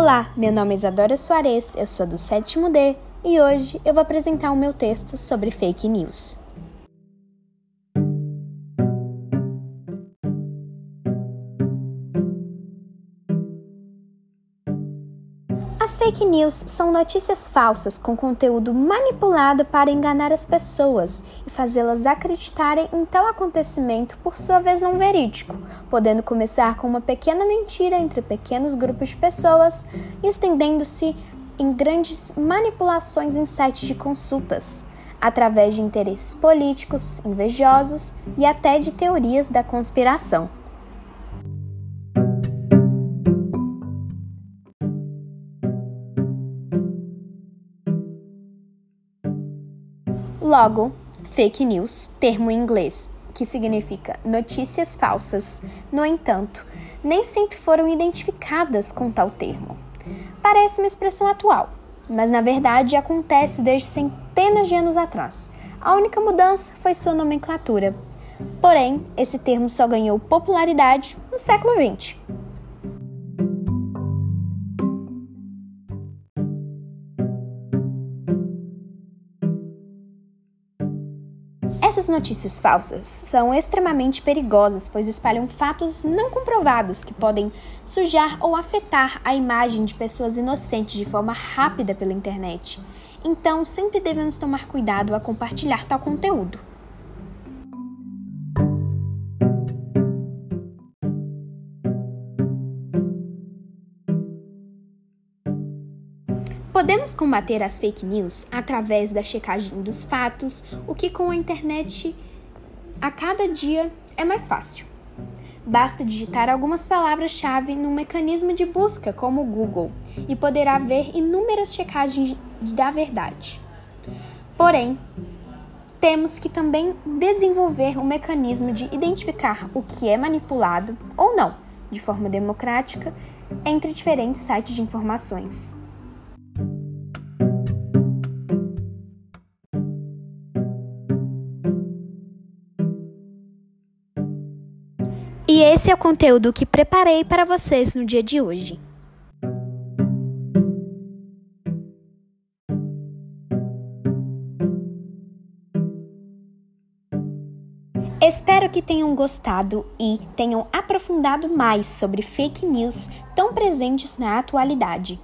Olá, meu nome é Isadora Soares, eu sou do sétimo D e hoje eu vou apresentar o meu texto sobre fake news. As fake news são notícias falsas com conteúdo manipulado para enganar as pessoas e fazê-las acreditarem em tal acontecimento por sua vez não verídico, podendo começar com uma pequena mentira entre pequenos grupos de pessoas e estendendo-se em grandes manipulações em sites de consultas, através de interesses políticos, invejosos e até de teorias da conspiração. Logo, fake news, termo em inglês que significa notícias falsas, no entanto, nem sempre foram identificadas com tal termo. Parece uma expressão atual, mas na verdade acontece desde centenas de anos atrás. A única mudança foi sua nomenclatura. Porém, esse termo só ganhou popularidade no século XX. Essas notícias falsas são extremamente perigosas, pois espalham fatos não comprovados que podem sujar ou afetar a imagem de pessoas inocentes de forma rápida pela internet. Então, sempre devemos tomar cuidado a compartilhar tal conteúdo. Podemos combater as fake news através da checagem dos fatos, o que com a internet a cada dia é mais fácil. Basta digitar algumas palavras-chave no mecanismo de busca, como o Google, e poderá ver inúmeras checagens da verdade. Porém, temos que também desenvolver um mecanismo de identificar o que é manipulado ou não, de forma democrática, entre diferentes sites de informações. E esse é o conteúdo que preparei para vocês no dia de hoje. Espero que tenham gostado e tenham aprofundado mais sobre fake news tão presentes na atualidade.